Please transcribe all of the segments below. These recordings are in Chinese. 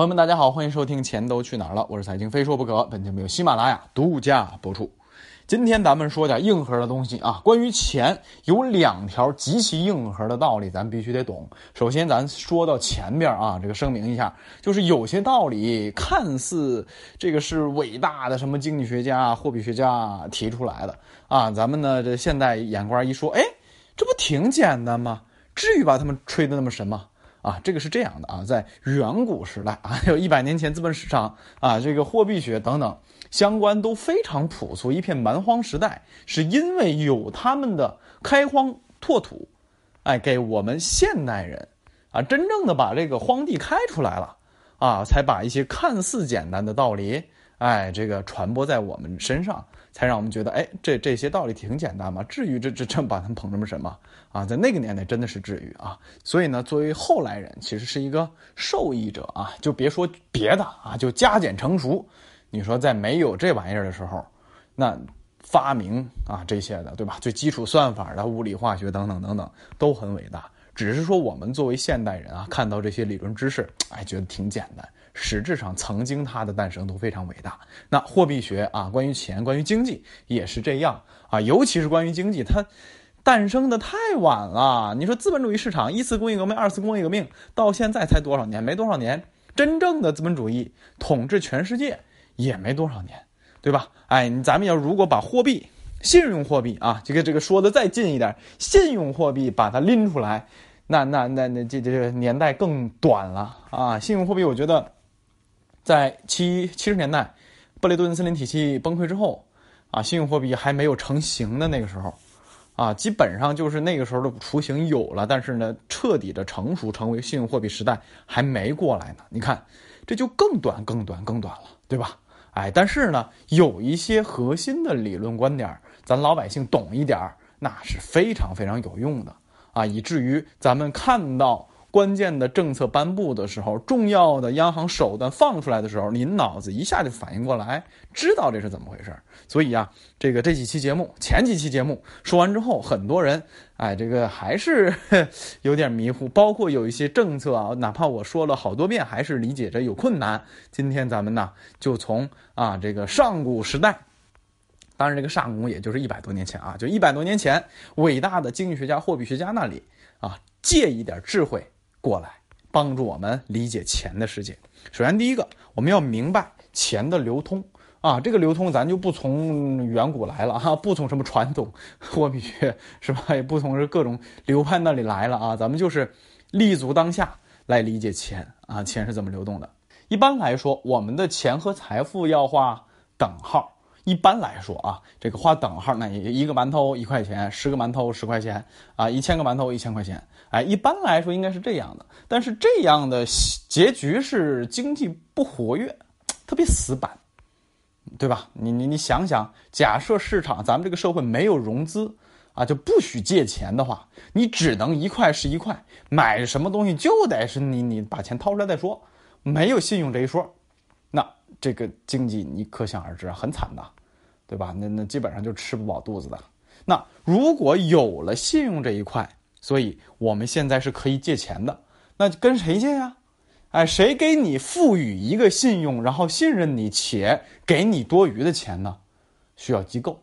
朋友们，大家好，欢迎收听《钱都去哪儿了》，我是财经非说不可。本节目由喜马拉雅独家播出。今天咱们说点硬核的东西啊，关于钱有两条极其硬核的道理，咱必须得懂。首先，咱说到前边啊，这个声明一下，就是有些道理看似这个是伟大的什么经济学家、货币学家提出来的啊，咱们呢这现代眼光一说，哎，这不挺简单吗？至于把他们吹得那么神吗？啊，这个是这样的啊，在远古时代啊，有一百年前资本市场啊，这个货币学等等相关都非常朴素，一片蛮荒时代，是因为有他们的开荒拓土，哎，给我们现代人啊，真正的把这个荒地开出来了啊，才把一些看似简单的道理，哎，这个传播在我们身上。才让我们觉得，哎，这这些道理挺简单嘛？至于这这这把他们捧这么什么啊？在那个年代真的是至于啊。所以呢，作为后来人，其实是一个受益者啊。就别说别的啊，就加减乘除，你说在没有这玩意儿的时候，那发明啊这些的，对吧？最基础算法的物理化学等等等等都很伟大。只是说我们作为现代人啊，看到这些理论知识，哎，觉得挺简单。实质上，曾经它的诞生都非常伟大。那货币学啊，关于钱，关于经济也是这样啊。尤其是关于经济，它诞生的太晚了。你说资本主义市场，一次工业革命，二次工业革命，到现在才多少年？没多少年。真正的资本主义统治全世界也没多少年，对吧？哎，咱们要如果把货币、信用货币啊，这个这个说的再近一点，信用货币把它拎出来，那那那那这这个年代更短了啊。信用货币，我觉得。在七七十年代，布雷顿森林体系崩溃之后，啊，信用货币还没有成型的那个时候，啊，基本上就是那个时候的雏形有了，但是呢，彻底的成熟成为信用货币时代还没过来呢。你看，这就更短、更短、更短了，对吧？哎，但是呢，有一些核心的理论观点，咱老百姓懂一点那是非常非常有用的啊，以至于咱们看到。关键的政策颁布的时候，重要的央行手段放出来的时候，您脑子一下就反应过来，知道这是怎么回事所以啊，这个这几期节目，前几期节目说完之后，很多人哎，这个还是有点迷糊，包括有一些政策啊，哪怕我说了好多遍，还是理解着有困难。今天咱们呢，就从啊这个上古时代，当然这个上古也就是一百多年前啊，就一百多年前，伟大的经济学家、货币学家那里啊，借一点智慧。过来帮助我们理解钱的世界。首先，第一个，我们要明白钱的流通啊，这个流通咱就不从远古来了哈，不从什么传统货币学是吧？也不从是各种流派那里来了啊，咱们就是立足当下来理解钱啊，钱是怎么流动的。一般来说，我们的钱和财富要画等号。一般来说啊，这个画等号，那一个馒头一块钱，十个馒头十块钱啊，一千个馒头一千块钱。哎，一般来说应该是这样的，但是这样的结局是经济不活跃，特别死板，对吧？你你你想想，假设市场咱们这个社会没有融资啊，就不许借钱的话，你只能一块是一块，买什么东西就得是你你把钱掏出来再说，没有信用这一说，这个经济你可想而知啊，很惨的，对吧？那那基本上就吃不饱肚子的。那如果有了信用这一块，所以我们现在是可以借钱的，那跟谁借呀？哎，谁给你赋予一个信用，然后信任你且给你多余的钱呢？需要机构，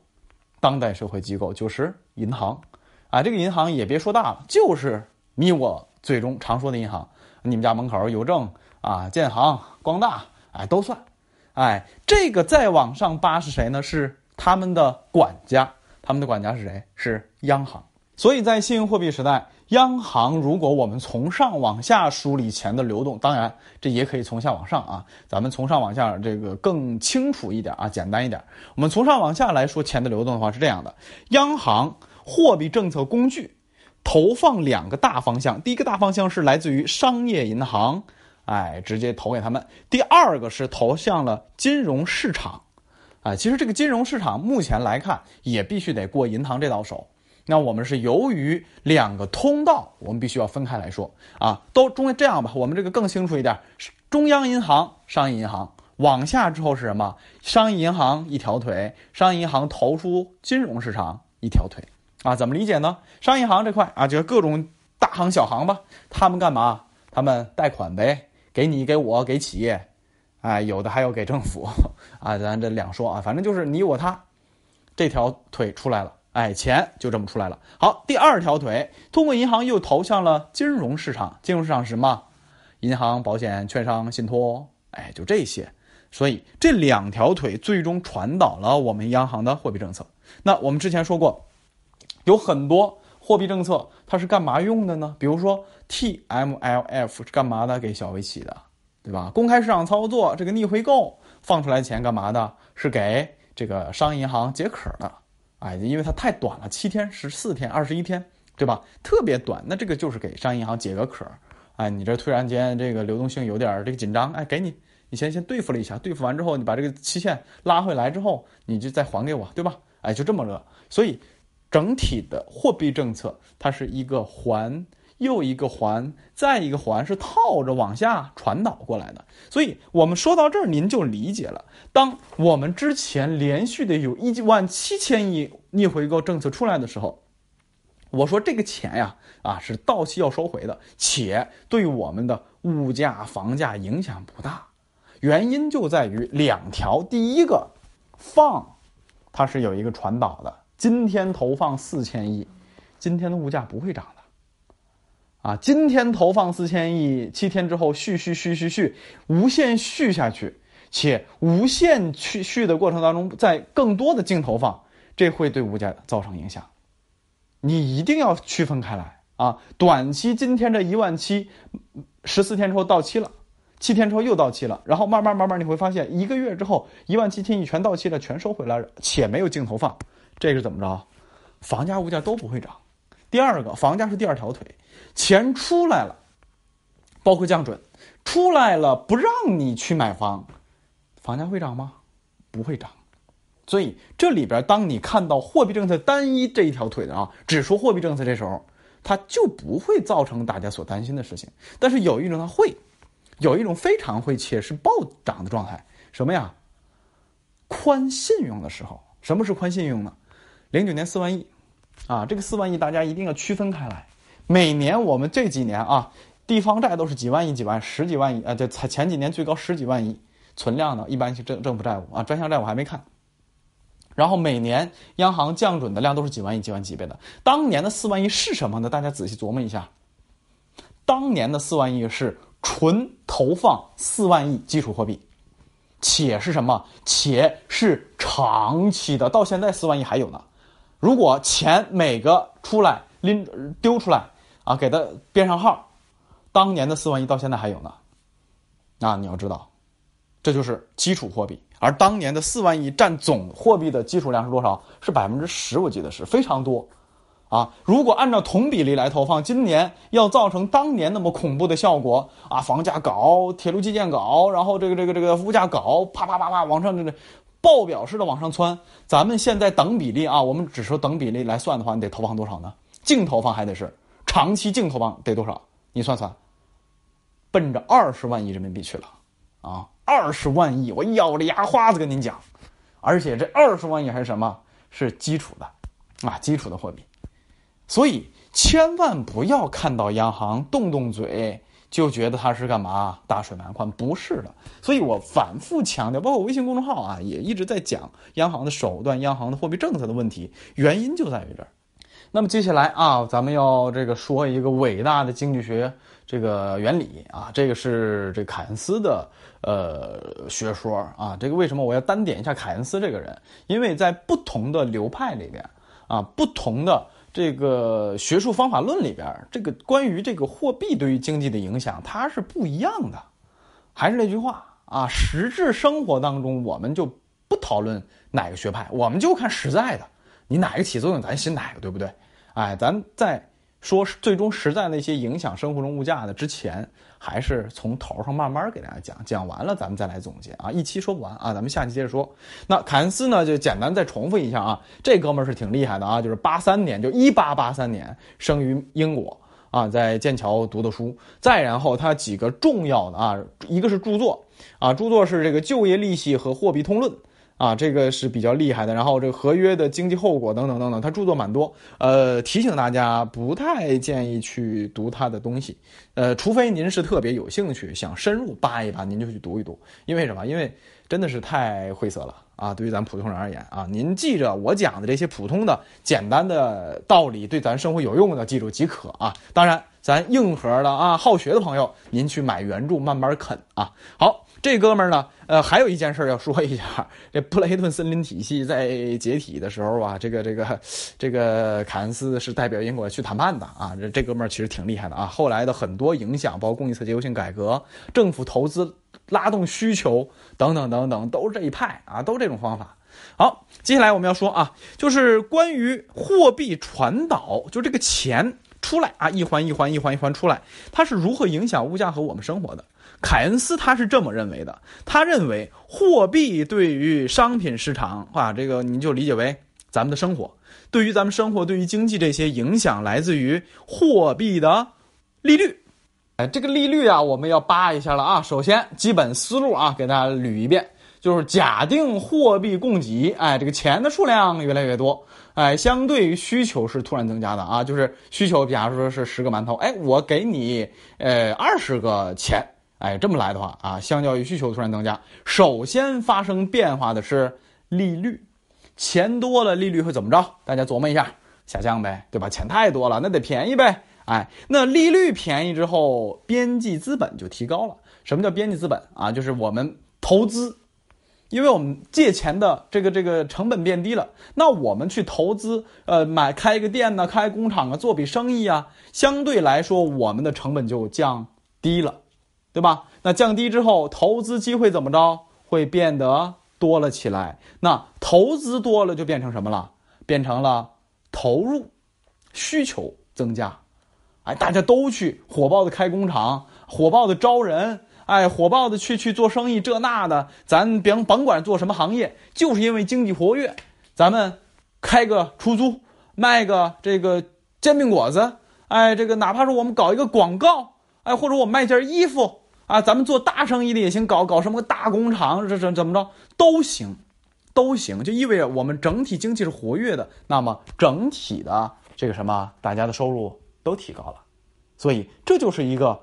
当代社会机构就是银行，啊，这个银行也别说大了，就是你我最终常说的银行，你们家门口邮政啊、建行、光大，哎，都算。哎，这个再往上扒是谁呢？是他们的管家，他们的管家是谁？是央行。所以在信用货币时代，央行如果我们从上往下梳理钱的流动，当然这也可以从下往上啊。咱们从上往下这个更清楚一点啊，简单一点。我们从上往下来说钱的流动的话是这样的：央行货币政策工具投放两个大方向，第一个大方向是来自于商业银行，哎，直接投给他们；第二个是投向了金融市场，啊，其实这个金融市场目前来看也必须得过银行这道手。那我们是由于两个通道，我们必须要分开来说啊，都中这样吧，我们这个更清楚一点，中央银行、商业银行往下之后是什么？商业银行一条腿，商业银行投出金融市场一条腿啊，怎么理解呢？商业银行这块啊，就各种大行小行吧，他们干嘛？他们贷款呗，给你、给我、给企业，哎，有的还要给政府，啊，咱这两说啊，反正就是你我他，这条腿出来了，哎，钱就这么出来了。好，第二条腿，通过银行又投向了金融市场，金融市场是什么？银行、保险、券商、信托，哎，就这些。所以这两条腿最终传导了我们央行的货币政策。那我们之前说过，有很多货币政策它是干嘛用的呢？比如说 TMLF 是干嘛的？给小微企的，对吧？公开市场操作这个逆回购放出来钱干嘛的？是给这个商业银行解渴的。哎，因为它太短了，七天、十四天、二十一天，对吧？特别短，那这个就是给商业银行解个渴。哎，你这突然间这个流动性有点这个紧张，哎，给你。你先先对付了一下，对付完之后，你把这个期限拉回来之后，你就再还给我，对吧？哎，就这么个。所以，整体的货币政策它是一个环又一个环，再一个环，是套着往下传导过来的。所以我们说到这儿，您就理解了。当我们之前连续的有一万七千亿逆回购政策出来的时候，我说这个钱呀，啊是到期要收回的，且对我们的物价、房价影响不大。原因就在于两条，第一个，放，它是有一个传导的。今天投放四千亿，今天的物价不会涨的，啊，今天投放四千亿，七天之后续续续续续，无限续下去，且无限去续的过程当中，在更多的净投放，这会对物价造成影响。你一定要区分开来啊！短期今天这一万七，十四天之后到期了。七天之后又到期了，然后慢慢慢慢你会发现，一个月之后一万七千亿全到期了，全收回来了，且没有净投放，这是怎么着？房价物价都不会涨。第二个，房价是第二条腿，钱出来了，包括降准出来了，不让你去买房，房价会涨吗？不会涨。所以这里边，当你看到货币政策单一这一条腿的啊，只说货币政策，这时候它就不会造成大家所担心的事情。但是有一种它会。有一种非常会且是暴涨的状态，什么呀？宽信用的时候，什么是宽信用呢？零九年四万亿，啊，这个四万亿大家一定要区分开来。每年我们这几年啊，地方债都是几万亿、几万、十几万亿啊，这才前几年最高十几万亿存量的，一般性政政府债务啊，专项债务还没看。然后每年央行降准的量都是几万亿、几万级别的。当年的四万亿是什么呢？大家仔细琢磨一下，当年的四万亿是。纯投放四万亿基础货币，且是什么？且是长期的，到现在四万亿还有呢。如果钱每个出来拎丢出来啊，给他编上号，当年的四万亿到现在还有呢。那你要知道，这就是基础货币，而当年的四万亿占总货币的基础量是多少？是百分之十，我记得是非常多。啊，如果按照同比例来投放，今年要造成当年那么恐怖的效果啊，房价高，铁路基建搞，然后这个这个这个物价搞，啪啪啪啪往上这这，爆表式的往上窜。咱们现在等比例啊，我们只说等比例来算的话，你得投放多少呢？净投放还得是长期净投放得多少？你算算，奔着二十万亿人民币去了啊！二十万亿，我咬着牙花子跟您讲，而且这二十万亿还是什么？是基础的啊，基础的货币。所以千万不要看到央行动动嘴就觉得它是干嘛大水漫灌，不是的。所以我反复强调，包括微信公众号啊，也一直在讲央行的手段、央行的货币政策的问题，原因就在于这儿。那么接下来啊，咱们要这个说一个伟大的经济学这个原理啊，这个是这凯恩斯的呃学说啊。这个为什么我要单点一下凯恩斯这个人？因为在不同的流派里边啊，不同的。这个学术方法论里边，这个关于这个货币对于经济的影响，它是不一样的。还是那句话啊，实质生活当中，我们就不讨论哪个学派，我们就看实在的，你哪个起作用，咱信哪个，对不对？哎，咱在。说最终实在那些影响生活中物价的之前，还是从头上慢慢给大家讲，讲完了咱们再来总结啊，一期说不完啊，咱们下期接着说。那凯恩斯呢，就简单再重复一下啊，这哥们儿是挺厉害的啊，就是八三年，就一八八三年生于英国啊，在剑桥读的书，再然后他几个重要的啊，一个是著作啊，著作是这个就业利息和货币通论啊，这个是比较厉害的。然后这个合约的经济后果等等等等，他著作蛮多。呃，提醒大家，不太建议去读他的东西。呃，除非您是特别有兴趣，想深入扒一扒，您就去读一读。因为什么？因为真的是太晦涩了啊！对于咱普通人而言啊，您记着我讲的这些普通的、简单的道理，对咱生活有用的，记住即可啊。当然，咱硬核的啊，好学的朋友，您去买原著慢慢啃啊。好。这哥们儿呢，呃，还有一件事要说一下，这布雷顿森林体系在解体的时候啊，这个这个这个凯恩斯是代表英国去谈判的啊，这这哥们儿其实挺厉害的啊。后来的很多影响，包括供给侧结构性改革、政府投资、拉动需求等等等等，都是这一派啊，都这种方法。好，接下来我们要说啊，就是关于货币传导，就这个钱出来啊，一环一环一环一环出来，它是如何影响物价和我们生活的？凯恩斯他是这么认为的，他认为货币对于商品市场啊，这个你就理解为咱们的生活，对于咱们生活，对于经济这些影响来自于货币的利率。哎，这个利率啊，我们要扒一下了啊。首先，基本思路啊，给大家捋一遍，就是假定货币供给，哎，这个钱的数量越来越多，哎，相对于需求是突然增加的啊，就是需求，假如说是十个馒头，哎，我给你呃二十个钱。哎，这么来的话啊，相较于需求突然增加，首先发生变化的是利率，钱多了，利率会怎么着？大家琢磨一下，下降呗，对吧？钱太多了，那得便宜呗。哎，那利率便宜之后，边际资本就提高了。什么叫边际资本啊？就是我们投资，因为我们借钱的这个这个成本变低了，那我们去投资，呃，买开一个店呢，开工厂啊，做笔生意啊，相对来说，我们的成本就降低了。对吧？那降低之后，投资机会怎么着？会变得多了起来。那投资多了，就变成什么了？变成了投入，需求增加。哎，大家都去火爆的开工厂，火爆的招人，哎，火爆的去去做生意，这那的。咱甭甭管做什么行业，就是因为经济活跃，咱们开个出租，卖个这个煎饼果子，哎，这个哪怕是我们搞一个广告，哎，或者我卖件衣服。啊，咱们做大生意的也行，搞搞什么大工厂，这这怎么着都行，都行，就意味着我们整体经济是活跃的，那么整体的这个什么，大家的收入都提高了，所以这就是一个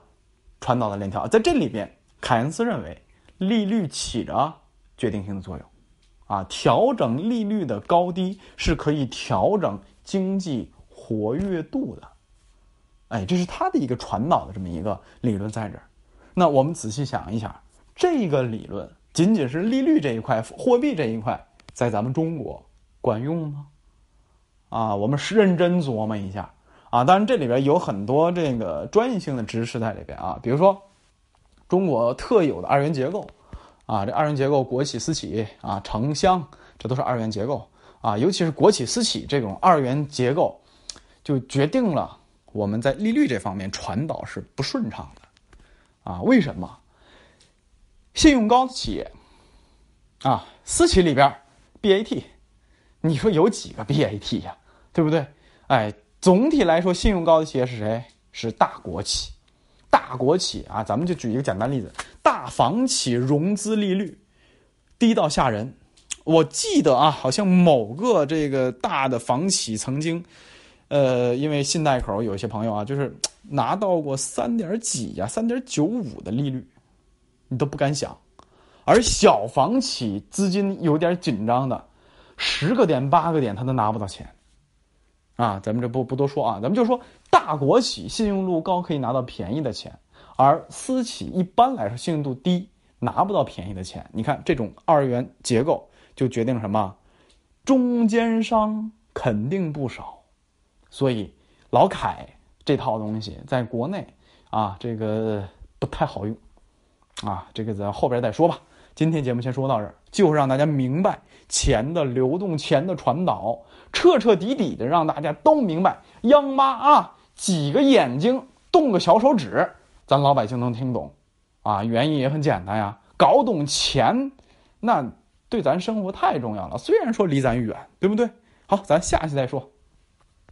传导的链条。在这里边，凯恩斯认为利率起着决定性的作用，啊，调整利率的高低是可以调整经济活跃度的，哎，这是他的一个传导的这么一个理论在这儿。那我们仔细想一想，这个理论仅仅是利率这一块、货币这一块，在咱们中国管用吗？啊，我们是认真琢磨一下啊。当然，这里边有很多这个专业性的知识在里边啊，比如说中国特有的二元结构啊，这二元结构国企、私企啊、城乡，这都是二元结构啊。尤其是国企、私企这种二元结构，就决定了我们在利率这方面传导是不顺畅的。啊，为什么？信用高的企业，啊，私企里边，BAT，你说有几个 BAT 呀？对不对？哎，总体来说，信用高的企业是谁？是大国企，大国企啊！咱们就举一个简单例子，大房企融资利率低到吓人。我记得啊，好像某个这个大的房企曾经。呃，因为信贷口有些朋友啊，就是拿到过三点几呀、三点九五的利率，你都不敢想。而小房企资金有点紧张的，十个点、八个点他都拿不到钱。啊，咱们这不不多说啊，咱们就说大国企信用度高可以拿到便宜的钱，而私企一般来说信用度低，拿不到便宜的钱。你看这种二元结构就决定什么？中间商肯定不少。所以，老凯这套东西在国内啊，这个不太好用，啊，这个咱后边再说吧。今天节目先说到这儿，就是让大家明白钱的流动、钱的传导，彻彻底底的让大家都明白。央妈啊，几个眼睛动个小手指，咱老百姓能听懂，啊，原因也很简单呀，搞懂钱，那对咱生活太重要了。虽然说离咱远，对不对？好，咱下期再说。